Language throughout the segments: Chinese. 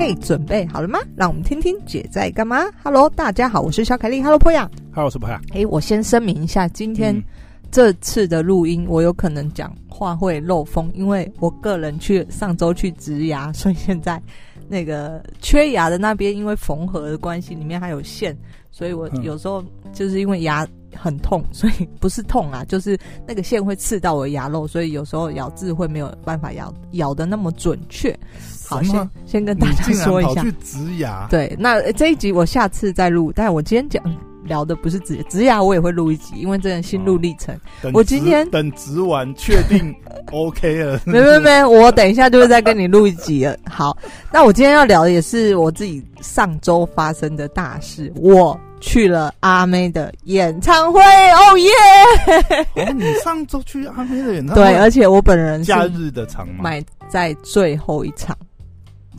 嘿，准备好了吗？让我们听听姐在干嘛。Hello，大家好，我是小凯丽。Hello，波雅。Hello，我是波雅。哎，我先声明一下，今天这次的录音，我有可能讲话会漏风，因为我个人去上周去植牙，所以现在那个缺牙的那边，因为缝合的关系，里面还有线，所以我有时候就是因为牙。很痛，所以不是痛啊，就是那个线会刺到我的牙肉，所以有时候咬字会没有办法咬咬的那么准确。好，先先跟大家说一下。去植牙？对，那这一集我下次再录，但是我今天讲聊的不是植植牙，我也会录一集，因为真的心路历程。哦、我今天等植完确定 OK 了，没没没，我等一下就会再跟你录一集了。好，那我今天要聊的也是我自己上周发生的大事，我。去了阿妹的演唱会，哦耶！哦，你上周去阿妹的演唱会？对，而且我本人假日的场买在最后一场，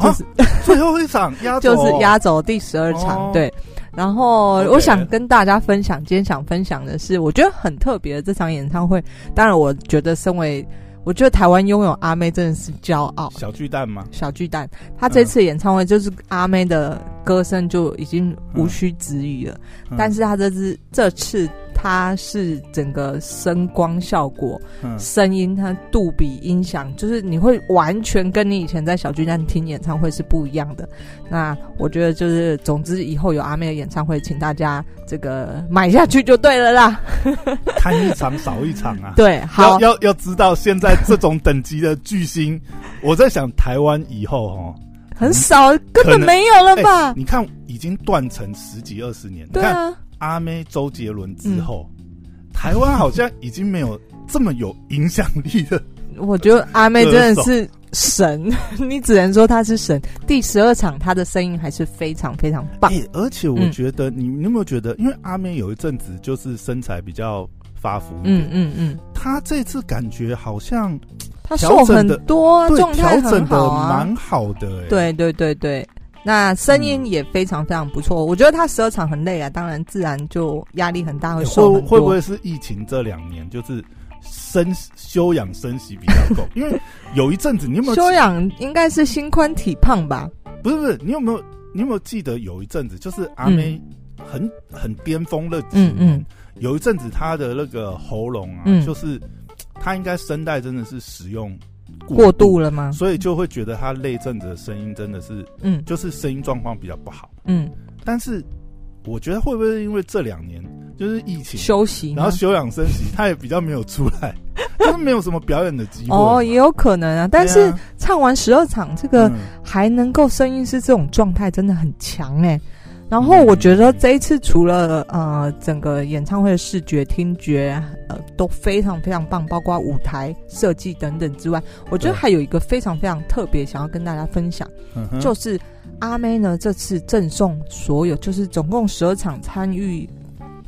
就是最后一场压轴，就是压轴第十二场。对，然后我想跟大家分享，今天想分享的是，我觉得很特别的这场演唱会。当然，我觉得身为我觉得台湾拥有阿妹真的是骄傲。小巨蛋吗？小巨蛋，他这次演唱会就是阿妹的歌声就已经无需质疑了，嗯嗯、但是他这次这次。它是整个声光效果、嗯、声音，它杜比音响，就是你会完全跟你以前在小巨蛋听演唱会是不一样的。那我觉得就是，总之以后有阿妹的演唱会，请大家这个买下去就对了啦。看一场少一场啊！对，好，要要要知道现在这种等级的巨星，我在想台湾以后哦，很少，根本没有了吧？欸、你看，已经断层十几二十年，对啊。阿妹、周杰伦之后，嗯、台湾好像已经没有这么有影响力的。我觉得阿妹真的是神，你只能说她是神。第十二场，她的声音还是非常非常棒。欸、而且我觉得，你你有没有觉得，因为阿妹有一阵子就是身材比较发福嗯嗯嗯，她这次感觉好像她瘦很多，状态很好啊，蛮好的、欸。对对对对。那声音也非常非常不错，嗯、我觉得他十二场很累啊，当然自然就压力很大，会瘦很多。会不会是疫情这两年就是生休养生息比较够？因为有一阵子你有没有休养？应该是心宽体胖吧？不是不是，你有没有你有没有记得有一阵子就是阿妹很、嗯、很巅峰的几年，嗯嗯、有一阵子她的那个喉咙啊，嗯、就是她应该声带真的是使用。过度了吗？所以就会觉得他那阵子的声音真的是，嗯，就是声音状况比较不好，嗯。但是我觉得会不会因为这两年就是疫情休息，然后休养生息，他也比较没有出来，就是没有什么表演的机会。哦，也有可能啊。但是唱完十二场，这个还能够声音是这种状态，真的很强哎。然后我觉得这一次除了呃整个演唱会的视觉、听觉呃都非常非常棒，包括舞台设计等等之外，我觉得还有一个非常非常特别想要跟大家分享，对就是阿妹呢这次赠送所有，就是总共十二场参与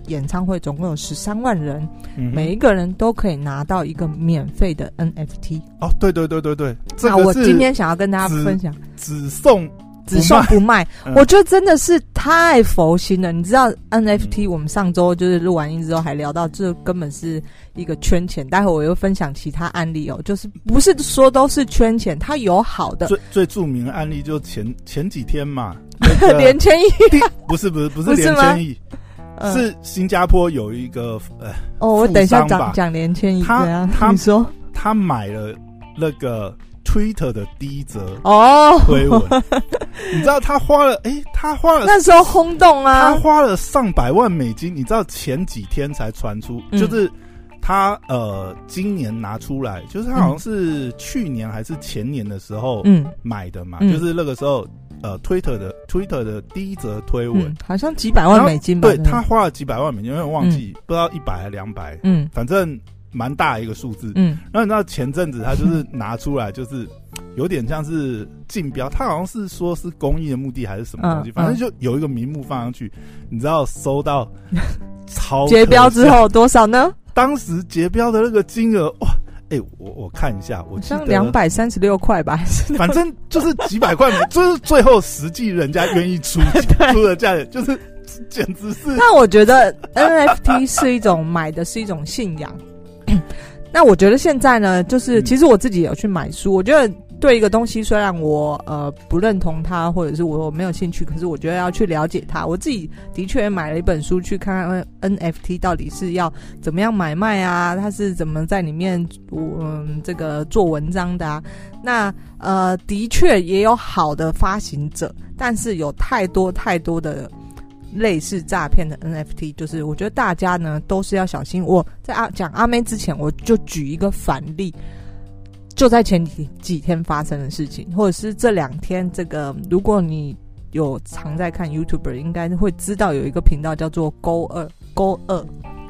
演唱会，总共有十三万人，嗯、每一个人都可以拿到一个免费的 NFT。哦，对对对对对，那我今天想要跟大家分享，只送。只送不卖，我觉得真的是太佛心了。你知道 NFT，我们上周就是录完音之后还聊到，这根本是一个圈钱。待会我又分享其他案例哦，就是不是说都是圈钱，它有好的。最最著名的案例就前前几天嘛，连千亿，不是不是不是连千亿，是新加坡有一个呃哦，我等一下讲讲连千亿，他他你说他买了那个。Twitter 的第一则哦。推文，你知道他花了哎、欸，他花了那时候轰动啊，他花了上百万美金。你知道前几天才传出，嗯、就是他呃今年拿出来，就是他好像是去年还是前年的时候嗯。买的嘛，嗯、就是那个时候呃 Twitter 的 Twitter 的第一则推文、嗯，好像几百万美金吧？对，他花了几百万美金，因为忘记、嗯、不知道一百还两百，嗯，反正。蛮大一个数字，嗯，然后你知道前阵子他就是拿出来，就是有点像是竞标，他好像是说是公益的目的还是什么东西，反正就有一个名目放上去，你知道收到 超结标之后多少呢？当时结标的那个金额哇，哎，我我看一下，我像两百三十六块吧，反正就是几百块，就是最后实际人家愿意出 出的价钱，就是简直是。那我觉得 NFT 是一种买的是一种信仰。那我觉得现在呢，就是其实我自己有去买书，我觉得对一个东西，虽然我呃不认同它，或者是我没有兴趣，可是我觉得要去了解它。我自己的确也买了一本书，去看看 NFT 到底是要怎么样买卖啊，它是怎么在里面嗯这个做文章的啊。那呃的确也有好的发行者，但是有太多太多的。类似诈骗的 NFT，就是我觉得大家呢都是要小心。我在阿讲阿妹之前，我就举一个反例，就在前几几天发生的事情，或者是这两天。这个如果你有常在看 YouTuber，应该会知道有一个频道叫做勾二勾二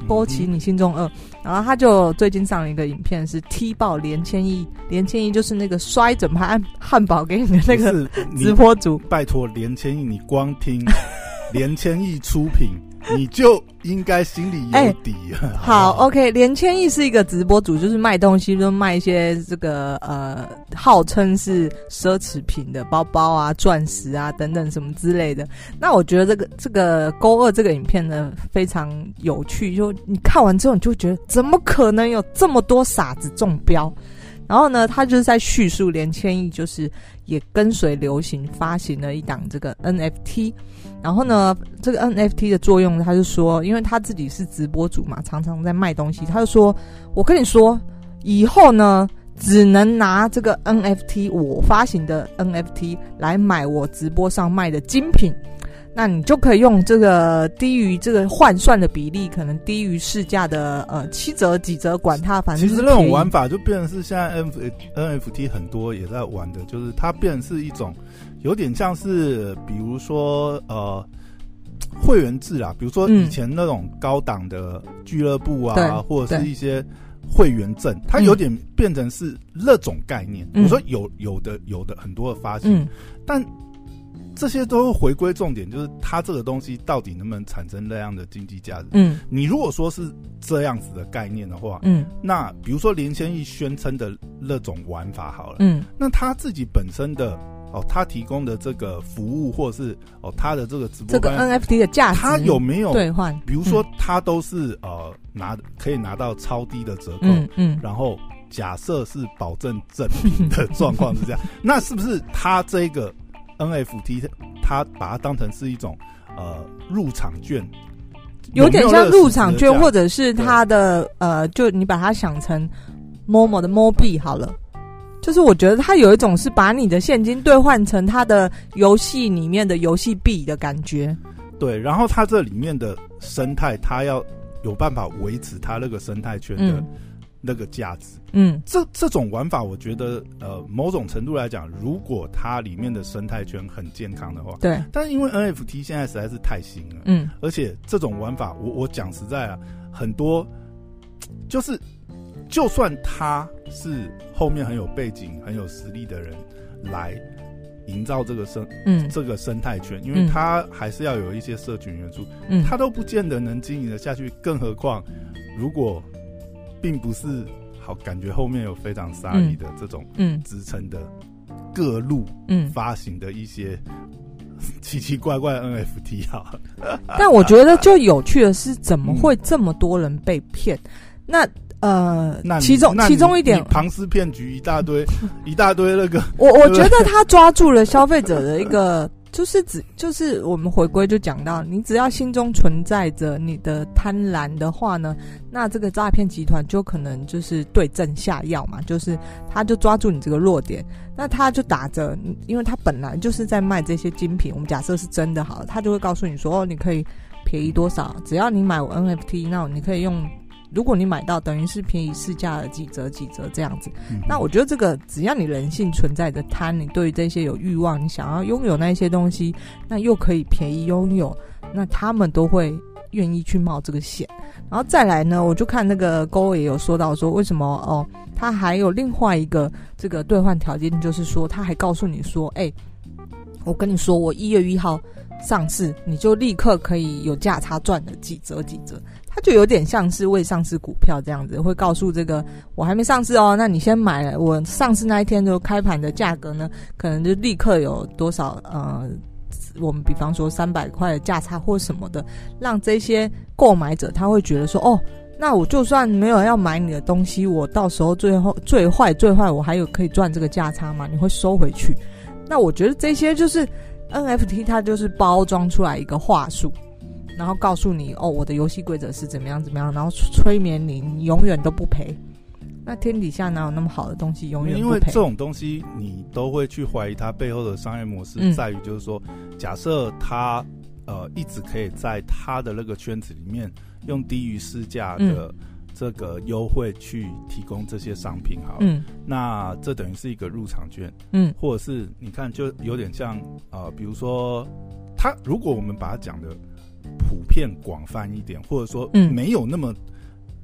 勾起你心中二，然后他就最近上了一个影片，是踢爆连千亿，连千亿就是那个摔整盘汉堡给你的那个直播主。拜托连千亿，你光听。连千亿出品，你就应该心里有底。好，好，OK。连千亿是一个直播主，就是卖东西，就卖一些这个呃，号称是奢侈品的包包啊、钻石啊等等什么之类的。那我觉得这个这个勾二这个影片呢，非常有趣。就你看完之后，你就觉得怎么可能有这么多傻子中标？然后呢，他就是在叙述连千亿就是也跟随流行发行了一档这个 NFT。然后呢，这个 NFT 的作用，他就说，因为他自己是直播主嘛，常常在卖东西，他就说，我跟你说，以后呢，只能拿这个 NFT 我发行的 NFT 来买我直播上卖的精品，那你就可以用这个低于这个换算的比例，可能低于市价的呃七折几折，管它，反正其实那种玩法就变成是现在 N N F T 很多也在玩的，就是它变成是一种。有点像是，比如说，呃，会员制啦，比如说以前那种高档的俱乐部啊，嗯、或者是一些会员证，它有点变成是那种概念。我、嗯、说有有的有的很多的发行，嗯、但这些都回归重点，就是它这个东西到底能不能产生那样的经济价值？嗯，你如果说是这样子的概念的话，嗯，那比如说林千亿宣称的那种玩法好了，嗯，那他自己本身的。哦，他提供的这个服务，或者是哦，他的这个直播，这个 NFT 的价值，他有没有兑换？比如说，他都是、嗯、呃拿可以拿到超低的折扣，嗯，嗯然后假设是保证正品的状况是这样，那是不是他这个 NFT，他把它当成是一种呃入场券，有点像入场券，或者是他的呃，就你把它想成 Momo 的 Mo 币好了。就是我觉得它有一种是把你的现金兑换成它的游戏里面的游戏币的感觉。对，然后它这里面的生态，它要有办法维持它那个生态圈的那个价值。嗯，这这种玩法，我觉得呃，某种程度来讲，如果它里面的生态圈很健康的话，对。但是因为 NFT 现在实在是太新了，嗯，而且这种玩法，我我讲实在啊，很多就是。就算他是后面很有背景、很有实力的人来营造这个生，嗯，这个生态圈，因为他还是要有一些社群元素，嗯，他都不见得能经营的下去。更何况，如果并不是好，感觉后面有非常杀力的这种，嗯，支撑的各路，嗯，发行的一些 奇奇怪怪的 NFT 啊。但我觉得就有趣的是，怎么会这么多人被骗？那。呃，其中其中一点，庞氏骗局一大堆，一大堆那个。我我觉得他抓住了消费者的一个，就是只就是我们回归就讲到，你只要心中存在着你的贪婪的话呢，那这个诈骗集团就可能就是对症下药嘛，就是他就抓住你这个弱点，那他就打着，因为他本来就是在卖这些精品，我们假设是真的好了，他就会告诉你说，哦，你可以便宜多少，只要你买我 NFT，那你可以用。如果你买到，等于是便宜市价的几折几折这样子。嗯、那我觉得这个只要你人性存在的贪，你对于这些有欲望，你想要拥有那些东西，那又可以便宜拥有，那他们都会愿意去冒这个险。然后再来呢，我就看那个勾也有说到说，为什么哦，他还有另外一个这个兑换条件，就是说他还告诉你说，哎、欸，我跟你说，我一月一号上市，你就立刻可以有价差赚的几折几折。它就有点像是未上市股票这样子，会告诉这个我还没上市哦，那你先买了，我上市那一天就开盘的价格呢，可能就立刻有多少呃，我们比方说三百块的价差或什么的，让这些购买者他会觉得说哦，那我就算没有要买你的东西，我到时候最后最坏最坏，我还有可以赚这个价差吗？你会收回去？那我觉得这些就是 NFT，它就是包装出来一个话术，然后告诉你哦，我的游戏规则是怎么样怎么样，然后催眠你，你永远都不赔。那天底下哪有那么好的东西永远不赔？因为这种东西你都会去怀疑它背后的商业模式，在于就是说，嗯、假设他呃一直可以在他的那个圈子里面用低于市价的这个优惠去提供这些商品，好，嗯，那这等于是一个入场券，嗯，或者是你看就有点像呃，比如说他如果我们把它讲的普遍广泛一点，或者说没有那么、嗯、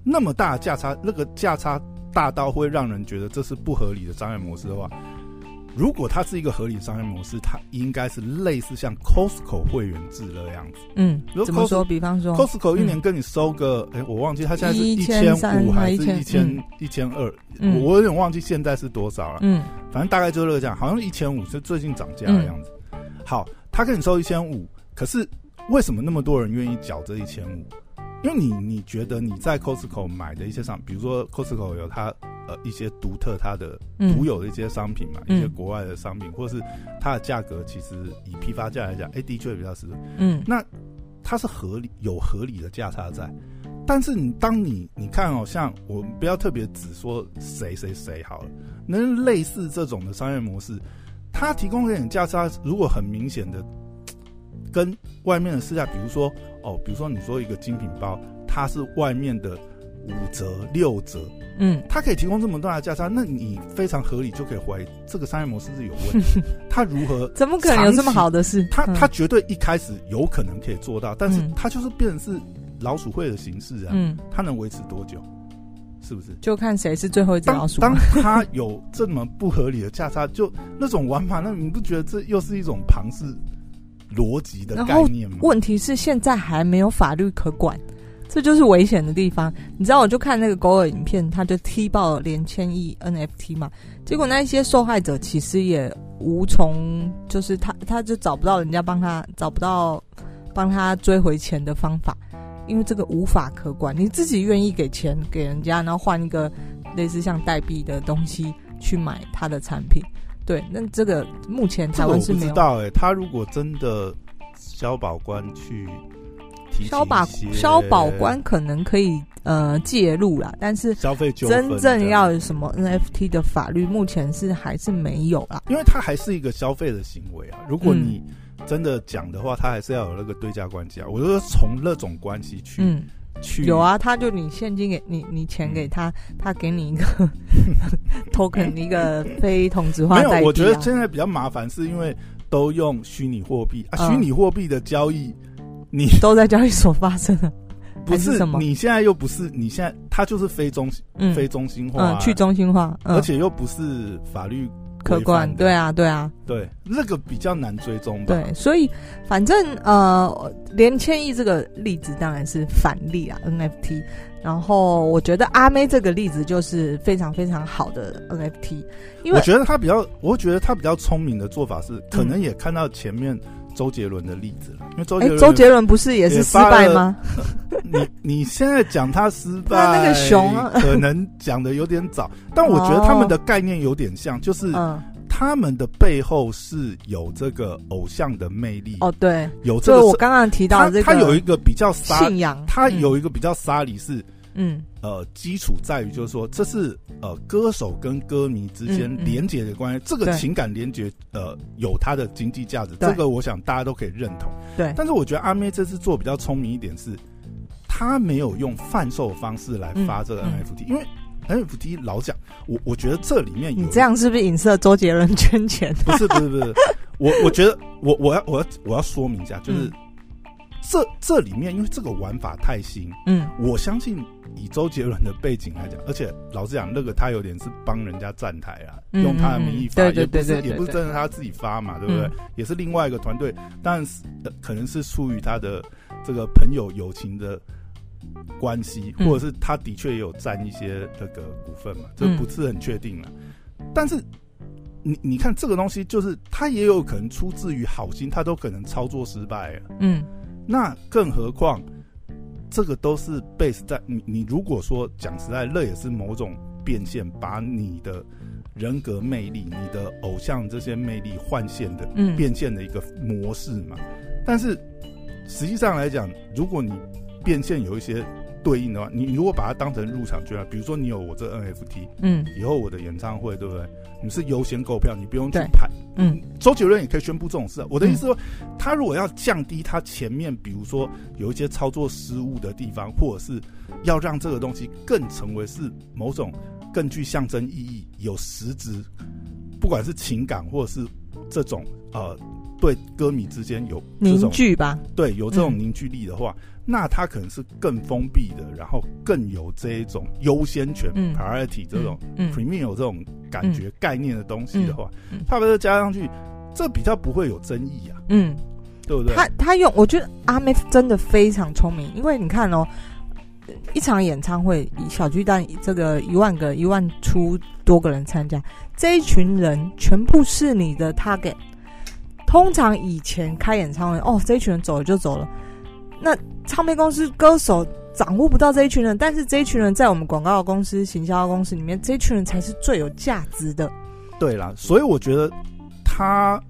那么大的价差，那个价差。大到会让人觉得这是不合理的商业模式的话，如果它是一个合理的商业模式，它应该是类似像 Costco 会员制的样子。嗯，怎么说？比方说，Costco 一年跟你收个，哎、嗯，我忘记它现在是一千五还是一千一千二，我有点忘记现在是多少了。嗯，反正大概就是这个价，好像一千五是最近涨价的样子。嗯、好，他跟你收一千五，可是为什么那么多人愿意缴这一千五？因为你你觉得你在 Costco 买的一些商品，比如说 Costco 有它呃一些独特它的独有的一些商品嘛，嗯、一些国外的商品，或者是它的价格其实以批发价来讲，哎、欸，的确比较实惠。嗯，那它是合理有合理的价差在，但是你当你你看哦，像我们不要特别只说谁谁谁好了，能类似这种的商业模式，它提供给你价差，如果很明显的。跟外面的市价，比如说哦，比如说你说一个精品包，它是外面的五折六折，嗯，它可以提供这么大的价差，那你非常合理就可以怀疑这个商业模式是有问题。它如何？怎么可能有这么好的事？它它绝对一开始有可能可以做到，但是它就是变成是老鼠会的形式啊，嗯，它能维持多久？是不是？就看谁是最后一只老鼠。当 他有这么不合理的价差，就那种玩法，那你不觉得这又是一种庞氏？逻辑的概念吗？问题是现在还没有法律可管，这就是危险的地方。你知道，我就看那个狗耳影片，他就踢爆了连千亿 NFT 嘛，结果那一些受害者其实也无从，就是他他就找不到人家帮他，找不到帮他追回钱的方法，因为这个无法可管。你自己愿意给钱给人家，然后换一个类似像代币的东西去买他的产品。对，那这个目前台湾是没有。我不知道哎、欸，他如果真的消保官去提消保消保官可能可以呃介入啦，但是消费真正要有什么 NFT 的法律，目前是还是没有啦。因为它还是一个消费的行为啊。如果你真的讲的话，它还是要有那个对价关系啊。我就说从那种关系去。嗯有啊，他就你现金给你，你钱给他，他给你一个 token，一个非同质化。没有，我觉得现在比较麻烦，是因为都用虚拟货币啊，虚拟货币的交易，你 都在交易所发生了，不是，是什么？你现在又不是，你现在它就是非中心、嗯、非中心化、啊嗯，去中心化，嗯、而且又不是法律。客观，对啊，对啊，对，那个比较难追踪吧。对，所以反正呃，连千亿这个例子当然是反例啊，NFT。然后我觉得阿妹这个例子就是非常非常好的 NFT，因为我觉得他比较，我觉得他比较聪明的做法是，可能也看到前面周杰伦的例子了，因为周杰伦，周杰伦不是也是失败吗？你你现在讲他失败，那 个熊可能讲的有点早，但我觉得他们的概念有点像，就是他们的背后是有这个偶像的魅力。哦，对，有这个我刚刚提到这个，他有一个比较信仰，他有一个比较沙里是，嗯，呃，基础在于就是说，这是呃歌手跟歌迷之间连接的关系，这个情感连接呃有它的经济价值，这个我想大家都可以认同，对。但是我觉得阿妹这次做比较聪明一点是。他没有用贩售方式来发这个 NFT，、嗯嗯、因为 NFT 老讲，我我觉得这里面有你这样是不是影射周杰伦圈钱？不是不是不是，我我觉得我我要我要我要说明一下，就是、嗯、这这里面因为这个玩法太新，嗯，我相信以周杰伦的背景来讲，而且老实讲，那个他有点是帮人家站台啊，嗯、用他的名义发，对对对对，也不是真的他自己发嘛，对不对？嗯、也是另外一个团队，但是可能是出于他的这个朋友友情的。关系，或者是他的确也有占一些那个股份嘛，这不是很确定了。但是你你看这个东西，就是他也有可能出自于好心，他都可能操作失败了。嗯，那更何况这个都是 base 在你你如果说讲实在，那也是某种变现，把你的人格魅力、你的偶像这些魅力换现的变现的一个模式嘛。嗯、但是实际上来讲，如果你变现有一些。对应的话，你如果把它当成入场券啊，比如说你有我这 NFT，嗯，以后我的演唱会，对不对？你是优先购票，你不用去排，嗯。周杰伦也可以宣布这种事啊。我的意思说，嗯、他如果要降低他前面，比如说有一些操作失误的地方，或者是要让这个东西更成为是某种更具象征意义、有实质，不管是情感或者是这种呃。对歌迷之间有凝聚吧？对，有这种凝聚力的话，嗯、那他可能是更封闭的，然后更有这一种优先权、嗯、（priority） 这种 premium 这种感觉、嗯、概念的东西的话，他把它加上去，这比较不会有争议啊。嗯，对不对？他他用，我觉得阿妹真的非常聪明，因为你看哦，一场演唱会以小巨蛋这个一万个一万出多个人参加，这一群人全部是你的 target。通常以前开演唱会，哦，这一群人走了就走了。那唱片公司歌手掌握不到这一群人，但是这一群人在我们广告公司、行销公司里面，这一群人才是最有价值的。对啦，所以我觉得他，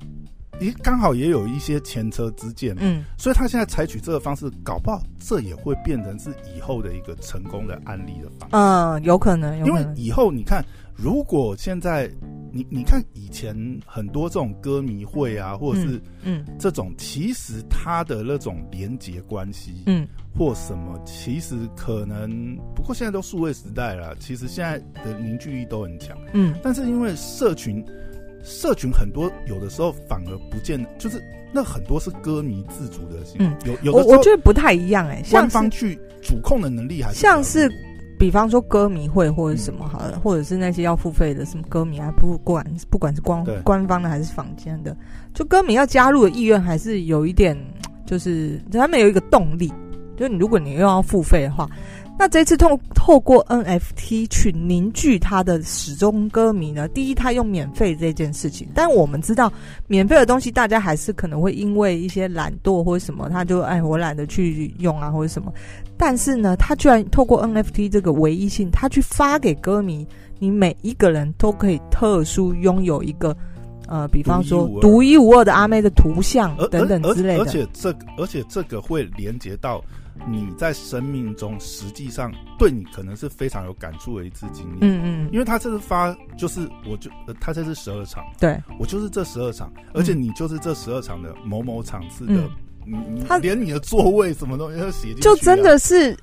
咦，刚好也有一些前车之鉴，嗯，所以他现在采取这个方式，搞不好这也会变成是以后的一个成功的案例的方式。嗯，有可能，有可能。因为以后你看，如果现在。你你看以前很多这种歌迷会啊，或者是嗯这种，其实他的那种连结关系，嗯，或什么，其实可能不过现在都数位时代了，其实现在的凝聚力都很强，嗯，但是因为社群，社群很多有的时候反而不见，就是那很多是歌迷自主的，嗯，有有的时候我觉得不太一样哎、欸，官方去主控的能力还是像是。比方说歌迷会或者什么好了，或者是那些要付费的什么歌迷啊，不管不管是官官方的还是坊间的，就歌迷要加入的意愿还是有一点，就是他们有一个动力，就是你如果你又要付费的话。那这次透透过 NFT 去凝聚他的始终歌迷呢？第一，他用免费这件事情，但我们知道免费的东西，大家还是可能会因为一些懒惰或者什么，他就哎，我懒得去用啊，或者什么。但是呢，他居然透过 NFT 这个唯一性，他去发给歌迷，你每一个人都可以特殊拥有一个呃，比方说独一无二的阿妹的图像等等之类的。而且这个，而且这个会连接到。你在生命中实际上对你可能是非常有感触的一次经历，嗯嗯，因为他这次发就是我就他这是十二场，对，我就是这十二场，而且你就是这十二场的某某场次的，你你连你的座位什么东西都写进去，就真的是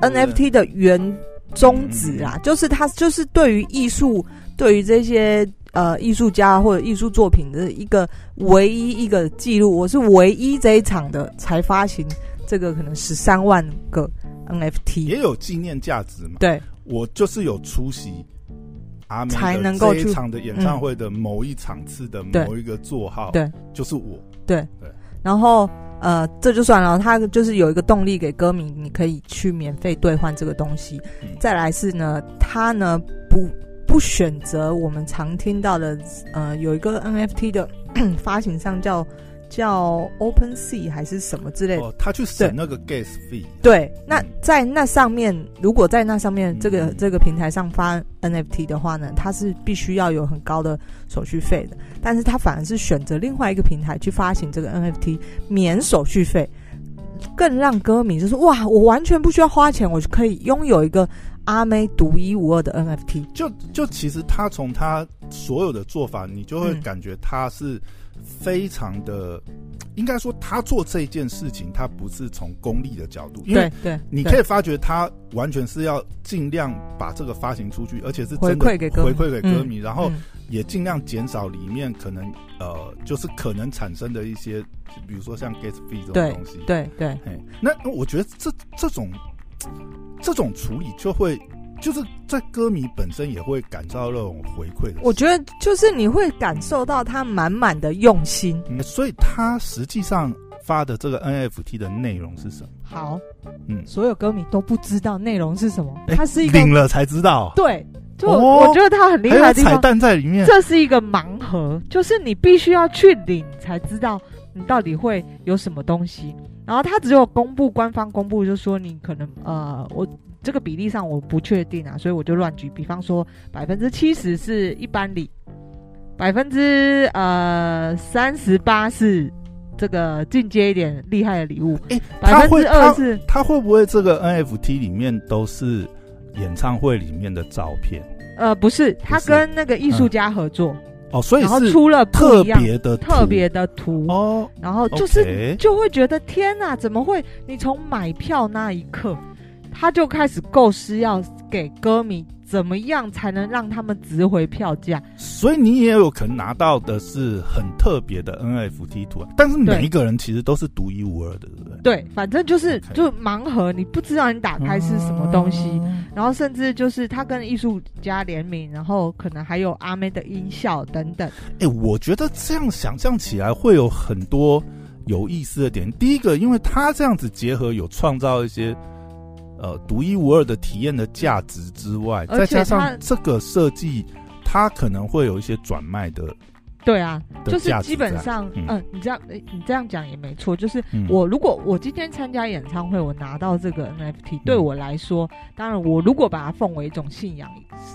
NFT 的原宗旨啊，就是他就是对于艺术，对于这些呃艺术家或者艺术作品的一个唯一一个记录，我是唯一这一场的才发行。这个可能十三万个 NFT 也有纪念价值嘛？对，我就是有出席阿妹才能够去场的演唱会的某一场次的某一个座号，对，就是我。对对，然后呃，这就算了，他就是有一个动力给歌迷，你可以去免费兑换这个东西。嗯、再来是呢，他呢不不选择我们常听到的呃，有一个 NFT 的 发行商叫。叫 Open Sea 还是什么之类的？哦，他去省那个 gas fee。对，那在那上面，如果在那上面这个、嗯、这个平台上发 NFT 的话呢，它是必须要有很高的手续费的。但是他反而是选择另外一个平台去发行这个 NFT，免手续费，更让歌迷就是哇，我完全不需要花钱，我就可以拥有一个阿妹独一无二的 NFT。就就其实他从他所有的做法，你就会感觉他是。非常的，应该说他做这件事情，他不是从功利的角度，因为对，你可以发觉他完全是要尽量把这个发行出去，而且是真的回馈给歌迷，回馈给歌迷，然后也尽量减少里面可能呃，就是可能产生的一些，比如说像 gas fee 这种东西，对对，对，那我觉得这这种这种处理就会。就是在歌迷本身也会感受到那种回馈的，我觉得就是你会感受到他满满的用心，嗯，所以他实际上发的这个 NFT 的内容是什么？好，嗯，所有歌迷都不知道内容是什么，欸、它是一个领了才知道，对，就我觉得他很厉害的地方，彩蛋在里面，这是一个盲盒，就是你必须要去领才知道你到底会有什么东西。然后他只有公布官方公布，就说你可能呃，我这个比例上我不确定啊，所以我就乱举，比方说百分之七十是一般礼，百分之呃三十八是这个进阶一点厉害的礼物，诶，百分之二是他会不会这个 NFT 里面都是演唱会里面的照片？呃，不是，他跟那个艺术家合作。嗯哦，所以然后出了特别的特别的图哦，然后就是就会觉得天哪，怎么会？你从买票那一刻，他就开始构思要给歌迷。怎么样才能让他们值回票价？所以你也有可能拿到的是很特别的 NFT 图，但是每一个人其实都是独一无二的，对不对？对，反正就是就盲盒，你不知道你打开是什么东西，嗯、然后甚至就是他跟艺术家联名，然后可能还有阿妹的音效等等。哎、欸，我觉得这样想象起来会有很多有意思的点。第一个，因为他这样子结合，有创造一些。呃，独一无二的体验的价值之外，再加上这个设计，它可能会有一些转卖的。对啊，就是基本上，嗯、呃，你这样，你这样讲也没错。就是我如果我今天参加演唱会，我拿到这个 NFT，对我来说，当然我如果把它奉为一种信仰，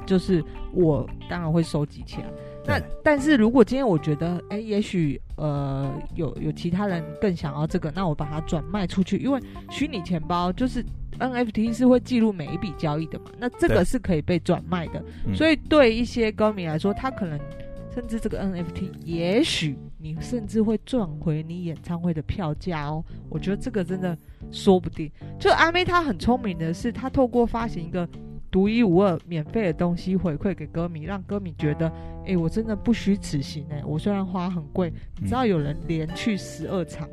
就是我当然会收集起来。那但是如果今天我觉得，哎、欸，也许呃有有其他人更想要这个，那我把它转卖出去，因为虚拟钱包就是 NFT 是会记录每一笔交易的嘛，那这个是可以被转卖的，所以对一些歌迷来说，他可能甚至这个 NFT，也许你甚至会赚回你演唱会的票价哦，我觉得这个真的说不定。就阿妹她很聪明的是，她透过发行一个。独一无二、免费的东西回馈给歌迷，让歌迷觉得，哎、欸，我真的不虚此行哎！我虽然花很贵，你知道有人连去十二场，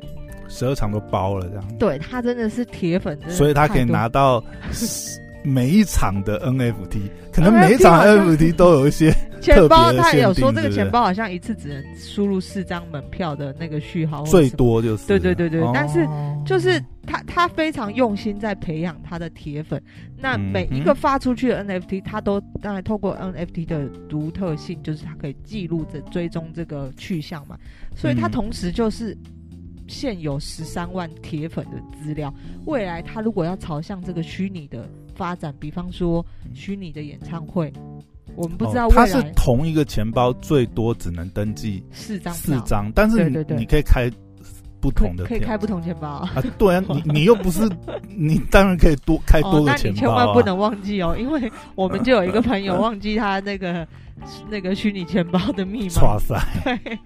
十二场都包了这样。对，他真的是铁粉，所以他可以拿到 每一场的 NFT，可能每一场 NFT 都有一些钱包。他也有说，这个钱包好像一次只能输入四张门票的那个序号，最多就是。对对对对，哦、但是就是。他他非常用心在培养他的铁粉，那每一个发出去的 NFT，他都当然透过 NFT 的独特性，就是他可以记录着追踪这个去向嘛，所以他同时就是现有十三万铁粉的资料。未来他如果要朝向这个虚拟的发展，比方说虚拟的演唱会，我们不知道未来、哦、他是同一个钱包最多只能登记四张四张，但是你可以开。不同的可以开不同钱包啊！对啊，你你又不是 你，当然可以多开多个钱包啊。那你千万不能忘记哦，因为我们就有一个朋友 忘记他那个那个虚拟钱包的密码。哇塞！对。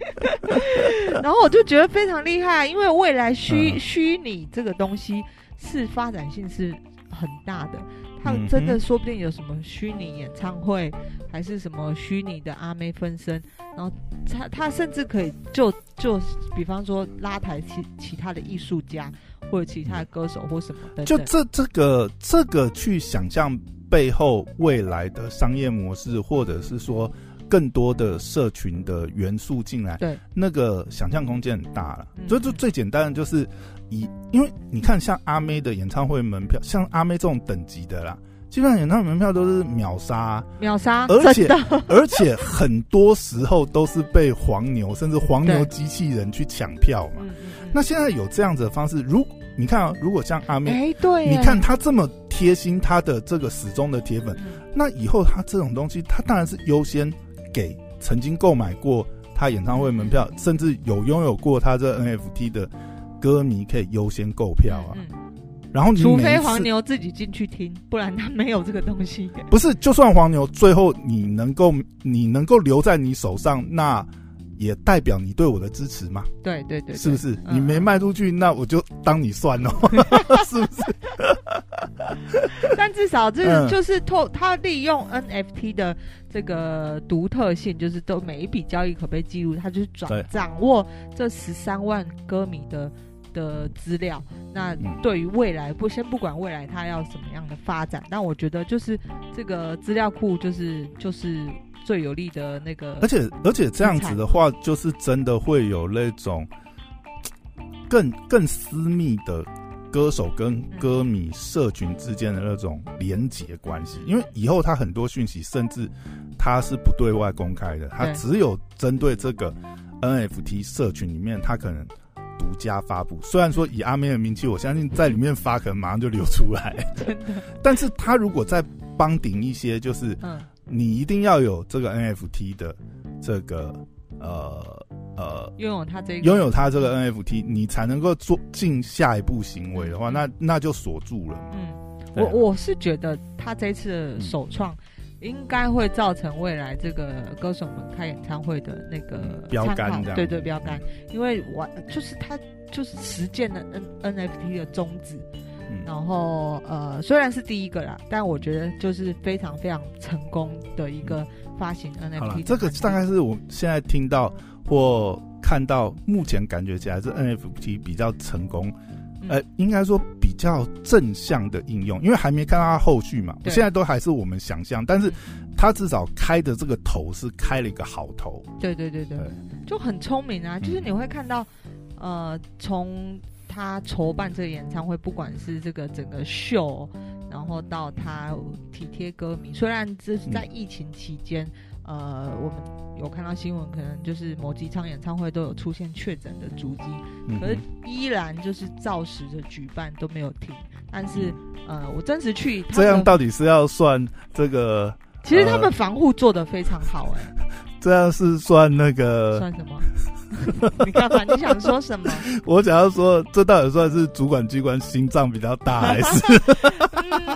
然后我就觉得非常厉害，因为未来虚虚拟这个东西是发展性是很大的。他真的说不定有什么虚拟演唱会，还是什么虚拟的阿妹分身，然后他他甚至可以就就比方说拉抬其其他的艺术家或者其他的歌手或什么的。就这这个这个去想象背后未来的商业模式，或者是说更多的社群的元素进来，对，那个想象空间很大了。所以就最简单的就是以。因为你看，像阿妹的演唱会门票，像阿妹这种等级的啦，基本上演唱会门票都是秒杀，秒杀，而且 而且很多时候都是被黄牛甚至黄牛机器人去抢票嘛。那现在有这样子的方式，如你看啊，如果像阿妹，哎，对，你看他这么贴心，他的这个始终的铁粉，那以后他这种东西，他当然是优先给曾经购买过他演唱会门票，甚至有拥有过他这 NFT 的。歌迷可以优先购票啊，然后你除非黄牛自己进去听，不然他没有这个东西。不是，就算黄牛最后你能够你能够留在你手上，那也代表你对我的支持嘛？对对对，对，是不是？嗯、你没卖出去，那我就当你算了，是不是？但至少这个就是透他利用 NFT 的这个独特性，就是都每一笔交易可被记录，他就是掌掌握这十三万歌迷的。的资料，那对于未来不先不管未来它要什么样的发展，但我觉得就是这个资料库就是就是最有利的那个，而且而且这样子的话，就是真的会有那种 更更私密的歌手跟歌迷社群之间的那种连结关系，因为以后他很多讯息甚至他是不对外公开的，他只有针对这个 NFT 社群里面，他可能。独家发布。虽然说以阿妹的名气，我相信在里面发可能马上就流出来，真的。但是他如果再帮顶一些，就是你一定要有这个 NFT 的这个呃呃，拥有他这个拥有他这个 NFT，你才能够做进下一步行为的话，那那就锁住了。嗯，我我是觉得他这次的首创。嗯应该会造成未来这个歌手们开演唱会的那个标杆，对对标杆，因为我就是他就是实践了 N NFT 的宗旨，嗯、然后呃虽然是第一个啦，但我觉得就是非常非常成功的一个发行 NFT。好了，这个大概是我现在听到或看到，目前感觉起来是 NFT 比较成功。呃，应该说比较正向的应用，因为还没看到它后续嘛，现在都还是我们想象，但是它至少开的这个头是开了一个好头。对对对对，对就很聪明啊！就是你会看到，呃，从他筹办这个演唱会，不管是这个整个秀，然后到他体贴歌迷，虽然这是在疫情期间。呃，我们有看到新闻，可能就是某几场演唱会都有出现确诊的足迹，可是依然就是照实的举办都没有停。但是，呃，我真实去这样到底是要算这个？其实他们防护做的非常好，欸，哎，这样是算那个算什么？你干嘛？你想说什么？我想要说，这到底算是主管机关心脏比较大，还是？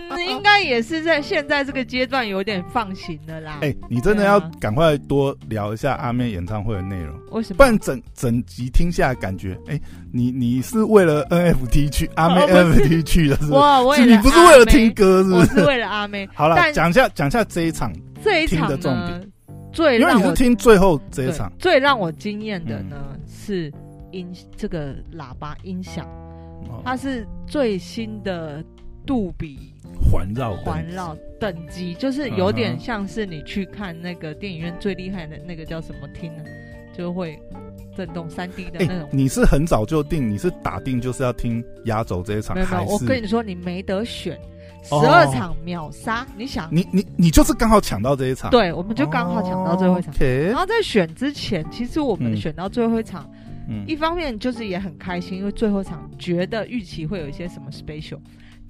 嗯，应该也是在现在这个阶段有点放行的啦。哎、欸，你真的要赶快多聊一下阿妹演唱会的内容。为什么？不然整整集听下来，感觉哎、欸，你你是为了 NFT 去阿妹 NFT 去的是不是？哇，我也你不是为了听歌是不是？我是为了阿妹。好了，讲一下讲一下这一场这一场的重点。最因为你是听最后这一场，最让我惊艳的呢、嗯、是音这个喇叭音响，哦、它是最新的杜比环绕环绕等级，就是有点像是你去看那个电影院最厉害的那个叫什么厅呢，就会震动三 D 的那种、欸。你是很早就定，你是打定就是要听压轴这一场，没有，没有，我跟你说，你没得选。十二场秒杀，哦、你想？你你你就是刚好抢到这一场，对，我们就刚好抢到最后一场。然后在选之前，其实我们选到最后一场，嗯、一方面就是也很开心，因为最后一场觉得预期会有一些什么 special，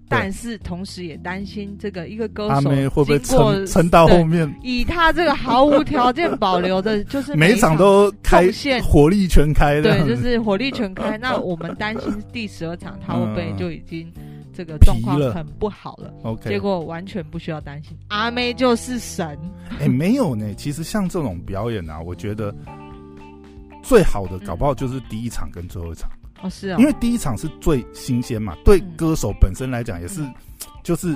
但是同时也担心这个一个歌手阿妹会不会撑撑到后面，以他这个毫无条件保留的，就是每一场都开线，火力全开的，对，就是火力全开。那我们担心第十二场他会不会就已经。这个状况很不好了，OK，结果完全不需要担心，阿妹就是神。哎、欸，没有呢，其实像这种表演啊，我觉得最好的搞不好就是第一场跟最后一场、嗯、哦，是啊，因为第一场是最新鲜嘛，对歌手本身来讲也是，嗯、就是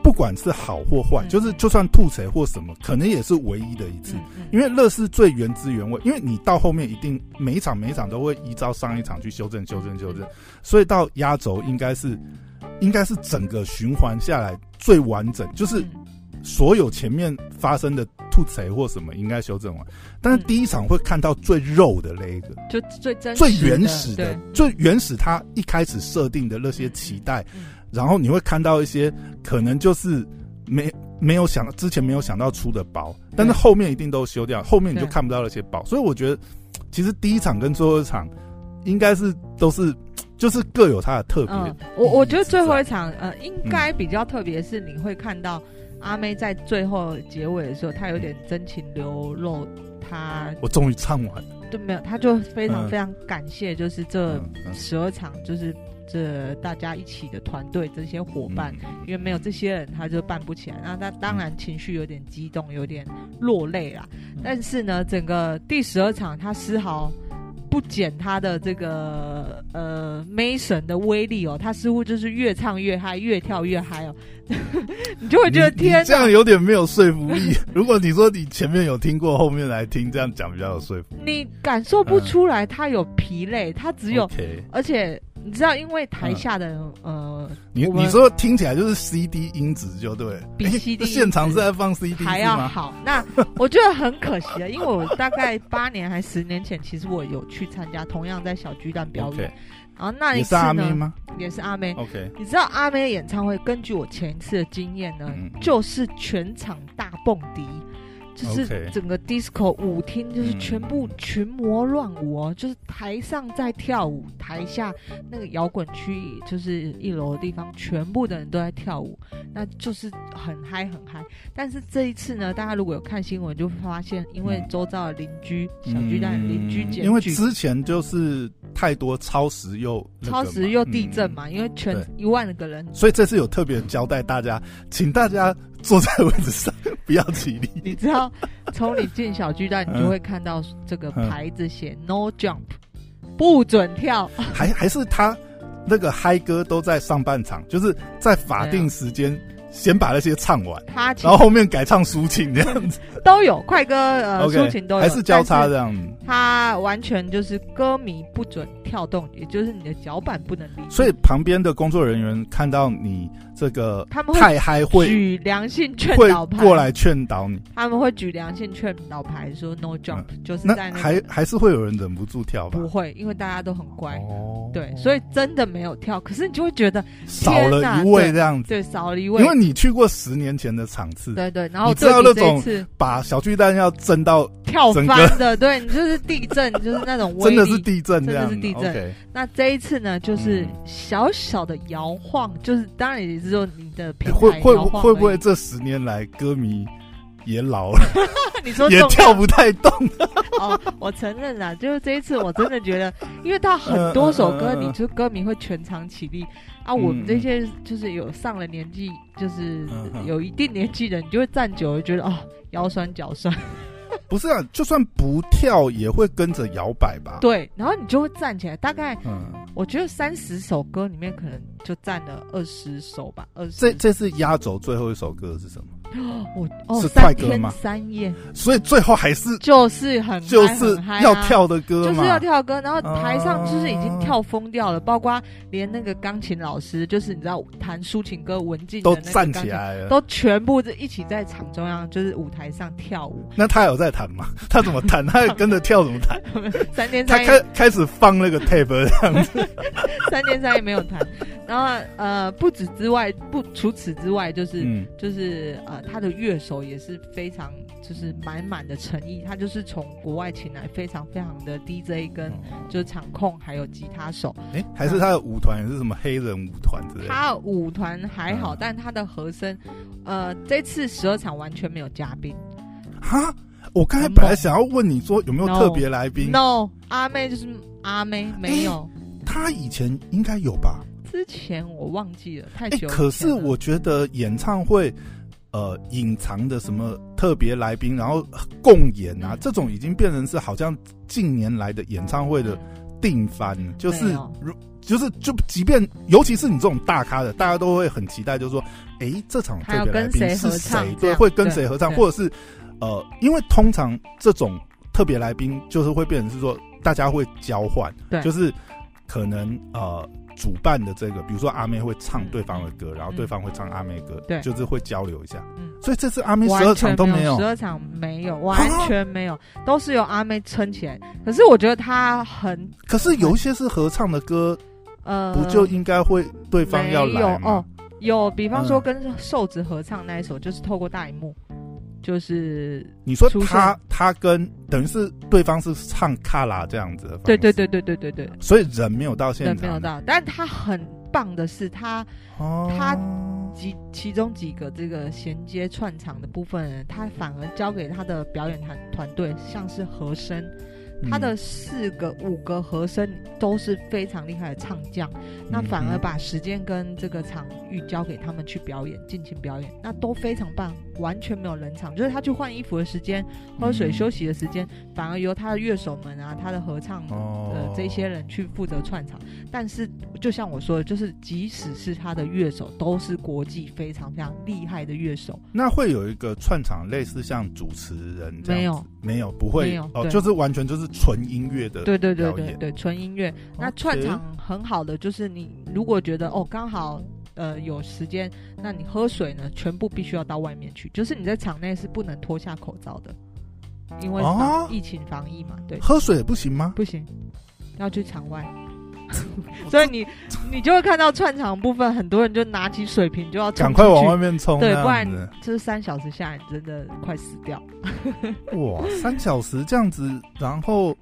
不管是好或坏，嗯、就是就算吐槽或什么，可能也是唯一的一次，因为乐是最原汁原味，因为你到后面一定每一场每一场都会依照上一场去修正修正修正，所以到压轴应该是。应该是整个循环下来最完整，就是所有前面发生的吐槽或什么应该修正完，但是第一场会看到最肉的那一个，就最真最原始的，最原始他一开始设定的那些期待，然后你会看到一些可能就是没没有想到之前没有想到出的包，但是后面一定都修掉，后面你就看不到那些包，所以我觉得其实第一场跟最后一场应该是都是。就是各有它的特别、嗯。我我觉得最后一场，呃，应该比较特别是你会看到阿妹在最后结尾的时候，她有点真情流露。她我终于唱完了，对，没有，她就非常非常感谢，就是这十二场，就是这大家一起的团队这些伙伴，因为没有这些人，她就办不起来。那她当然情绪有点激动，有点落泪啦。但是呢，整个第十二场，她丝毫。不减他的这个呃 Mason 的威力哦，他似乎就是越唱越嗨，越跳越嗨哦，你就会觉得天，这样有点没有说服力。如果你说你前面有听过，后面来听这样讲比较有说服力。你感受不出来他有疲累，他只有.而且。你知道，因为台下的，嗯、呃，你你说听起来就是 CD 音质就对，比 CD 现场是在放 CD 还要好。那 我觉得很可惜啊，因为我大概八年还十年前，其实我有去参加同样在小巨蛋表演.然后那一次呢，也是阿妹吗？也是阿妹。OK，你知道阿妹的演唱会，根据我前一次的经验呢，嗯、就是全场大蹦迪。就是整个 disco 舞厅就是全部群魔乱舞哦，就是台上在跳舞，台下那个摇滚区就是一楼的地方，全部的人都在跳舞，那就是很嗨很嗨。但是这一次呢，大家如果有看新闻，就会发现，因为周遭的邻居小巨蛋邻居检举，因为之前就是太多超时又超时又地震嘛，因为全一万个人，所以这次有特别交代大家，请大家坐在位置上。不要起立！你知道，从你进小巨蛋，你就会看到这个牌子写 “No Jump”，不准跳。还还是他那个嗨歌都在上半场，就是在法定时间。先把那些唱完，他然后后面改唱抒情这样子，都有快歌呃抒、情都有，还是交叉这样子。他完全就是歌迷不准跳动，也就是你的脚板不能离。所以旁边的工作人员看到你这个他们太嗨，会举良性劝导牌过来劝导你。他们会举良性劝导牌说 “No jump”，、嗯、就是在还还是会有人忍不住跳吧？不会，因为大家都很乖。哦，对，所以真的没有跳。可是你就会觉得少了一位这样子，对，对少了一位，因为你去过十年前的场次，对对，然后你知道那种把小巨蛋要震到跳翻的，对你就是地震，就是那种真的是地震，真的是地震。Okay. 那这一次呢，就是小小的摇晃，嗯、就是当然也是说你的平台会会会不会这十年来歌迷也老了？你说也跳不太动。哦，我承认啦，就是这一次我真的觉得，因为他很多首歌，你就歌迷会全场起立。啊，我们这些就是有上了年纪，就是有一定年纪的，你就会站久了，觉得哦，腰酸脚酸。不是啊，就算不跳也会跟着摇摆吧？对，然后你就会站起来。大概，嗯，我觉得三十首歌里面可能就占了二十首吧。二十。这这是压轴最后一首歌是什么？我哦，是快歌吗？三夜，所以最后还是就是很就是要跳的歌，就是要跳歌，然后台上就是已经跳疯掉了，包括连那个钢琴老师，就是你知道弹抒情歌文静都站起来了，都全部一起在场中央，就是舞台上跳舞。那他有在弹吗？他怎么弹？他跟着跳怎么弹？三天三夜，他开开始放那个 tape 这样子，三天三夜没有弹。然后呃，不止之外，不除此之外，就是、嗯、就是呃，他的乐手也是非常就是满满的诚意，他就是从国外请来非常非常的 DJ 跟就是场控还有吉他手，哎，还是他的舞团也是什么黑人舞团之类的？他舞团还好，嗯、但他的和声，呃，这次十二场完全没有嘉宾。哈，我刚才本来想要问你说有没有特别来宾？No，阿妹就是阿妹，没有。他以前应该有吧？之前我忘记了，太久了。可是我觉得演唱会，呃，隐藏的什么特别来宾，然后共演啊，嗯、这种已经变成是好像近年来的演唱会的定番，嗯、就是如就是就即便尤其是你这种大咖的，大家都会很期待，就是说，哎、欸，这场特别来宾是谁？对，会跟谁合唱，或者是呃，因为通常这种特别来宾就是会变成是说，大家会交换，对，就是可能呃。主办的这个，比如说阿妹会唱对方的歌，嗯、然后对方会唱阿妹歌，对，就是会交流一下。嗯，所以这次阿妹十二场都没有，十二场没有，完全没有，都是由阿妹撑起来。可是我觉得她很，可是有一些是合唱的歌，呃，不就应该会对方要来吗？有哦，有，比方说跟瘦子合唱那一首，就是透过大荧幕。就是你说他他跟等于是对方是唱卡拉这样子的，对对对对对对对，所以人没有到现场，人没有到，但他很棒的是他，哦、他几其中几个这个衔接串场的部分，他反而交给他的表演团团队，像是和声。他的四个、五个和声都是非常厉害的唱将，那反而把时间跟这个场域交给他们去表演，尽情表演，那都非常棒，完全没有冷场。就是他去换衣服的时间、喝水休息的时间，反而由他的乐手们啊、他的合唱的这些人去负责串场。但是，就像我说的，就是即使是他的乐手，都是国际非常非常厉害的乐手。那会有一个串场，类似像主持人这样？没有，没有，不会，哦，就是完全就是。纯音乐的，对对对对对，纯音乐。那串场很好的就是，你如果觉得哦刚好呃有时间，那你喝水呢，全部必须要到外面去，就是你在场内是不能脱下口罩的，因为疫情防疫嘛。对，喝水也不行吗？不行，要去场外。所以你你就会看到串场部分，很多人就拿起水瓶就要赶快往外面冲，对，不然就是三小时下来真的快死掉。哇，三小时这样子，然后。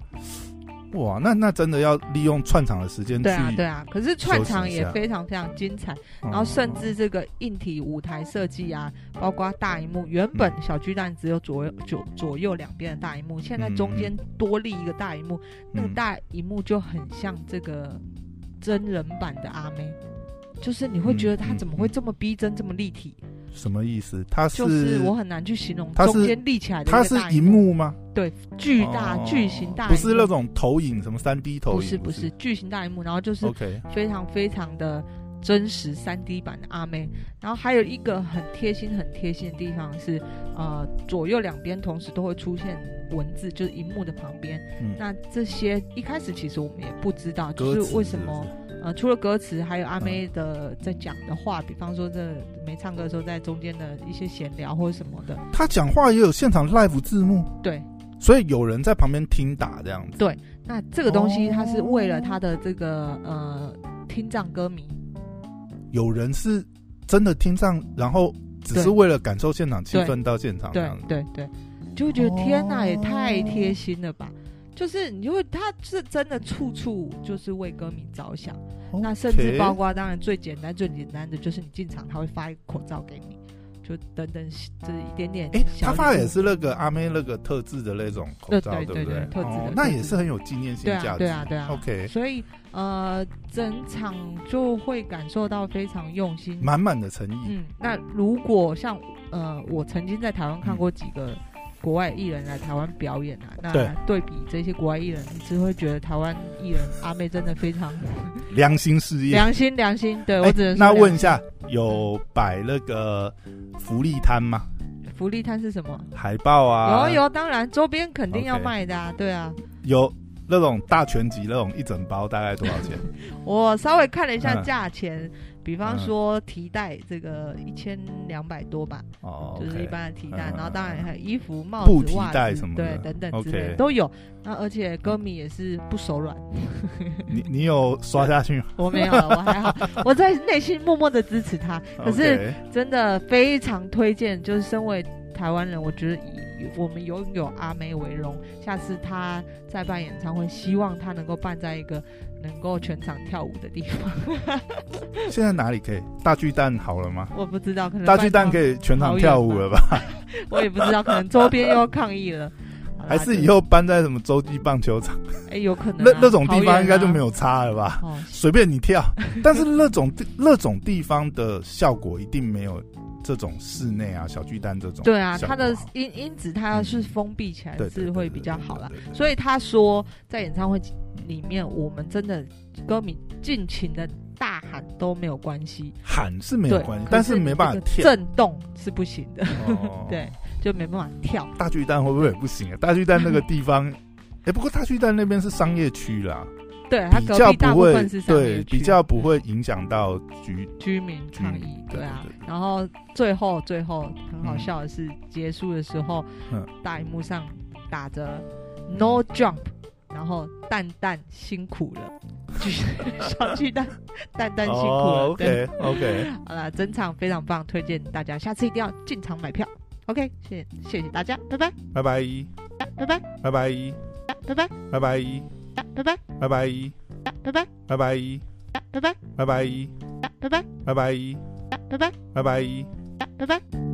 哇，那那真的要利用串场的时间去对啊，对啊。可是串场也非常非常精彩，然后甚至这个硬体舞台设计啊，包括大荧幕，原本小巨蛋只有左右左左右两边的大荧幕，现在中间多立一个大荧幕，那个大荧幕就很像这个真人版的阿妹，就是你会觉得他怎么会这么逼真，这么立体？什么意思？它是就是我很难去形容，中间立起来的，它是荧幕吗？对，巨大巨型大，不是那种投影，什么三 D 投影，不是不是巨型大荧幕，然后就是非常非常的真实三 D 版的阿妹。然后还有一个很贴心很贴心的地方是，呃，左右两边同时都会出现文字，就是荧幕的旁边。那这些一开始其实我们也不知道，就是为什么。呃，除了歌词，还有阿妹的在讲的话，嗯、比方说这没唱歌的时候，在中间的一些闲聊或者什么的。他讲话也有现场 live 字幕，对，所以有人在旁边听打这样子。对，那这个东西他是为了他的这个、哦、呃听障歌迷，有人是真的听障，然后只是为了感受现场气氛到现场这样子。对对，对，就会觉得天哪，也太贴心了吧。就是你就会，他是真的处处就是为歌迷着想。Okay. 那甚至包括，当然最简单最简单的就是你进场，他会发一个口罩给你，就等等，就是一点点。哎、欸，他发的也是那个阿妹那个特制的那种口罩，对对对，特制的、哦，那也是很有纪念性价值。对啊，对啊，对啊。OK，所以呃，整场就会感受到非常用心，满满的诚意。嗯，那如果像呃，我曾经在台湾看过几个。嗯国外艺人来台湾表演啊，那对比这些国外艺人，你只会觉得台湾艺人阿妹真的非常 良心事业，良心良心。对、欸、我只能说那问一下，有摆那个福利摊吗？福利摊是什么？海报啊，有有，当然周边肯定要卖的啊，okay. 对啊。有那种大全集那种一整包大概多少钱？我稍微看了一下价钱。嗯比方说提袋这个一千两百多吧，哦，就是一般的提袋，然后当然还有衣服、帽子、袜子什么的，对，等等之类的都有。那而且歌迷也是不手软。你你有刷下去吗？我没有，我还好，我在内心默默的支持他。可是真的非常推荐，就是身为台湾人，我觉得以我们拥有阿妹为荣。下次他再办演唱会，希望他能够办在一个。能够全场跳舞的地方，现在哪里可以？大巨蛋好了吗？我不知道，可能大巨蛋可以全场跳舞了吧？我也不知道，可能周边又要抗议了，还是以后搬在什么洲际棒球场？哎、欸，有可能、啊、那那种地方应该就没有差了吧？随、哦、便你跳，但是那种那种地方的效果一定没有。这种室内啊，小巨蛋这种，对啊，它的音音质它要是封闭起来是会比较好啦。所以他说，在演唱会里面，我们真的歌迷尽情的大喊都没有关系，喊是没有关系，但是没办法跳，震动是不行的，哦、对，就没办法跳。大巨蛋会不会也不行啊？大巨蛋那个地方，哎，不过大巨蛋那边是商业区啦。对，它隔壁大部分是对，比较不会影响到居居民抗议。对啊，然后最后最后很好笑的是，结束的时候，大荧幕上打着 “No Jump”，然后蛋蛋辛苦了，小巨蛋蛋蛋辛苦了。OK OK，好了，整场非常棒，推荐大家下次一定要进场买票。OK，谢谢谢谢大家，拜拜拜拜拜拜拜拜拜拜拜拜。拜拜，拜拜，拜拜，拜拜，拜拜，拜拜，拜拜，拜拜，拜拜，拜拜，拜拜，拜拜，拜拜。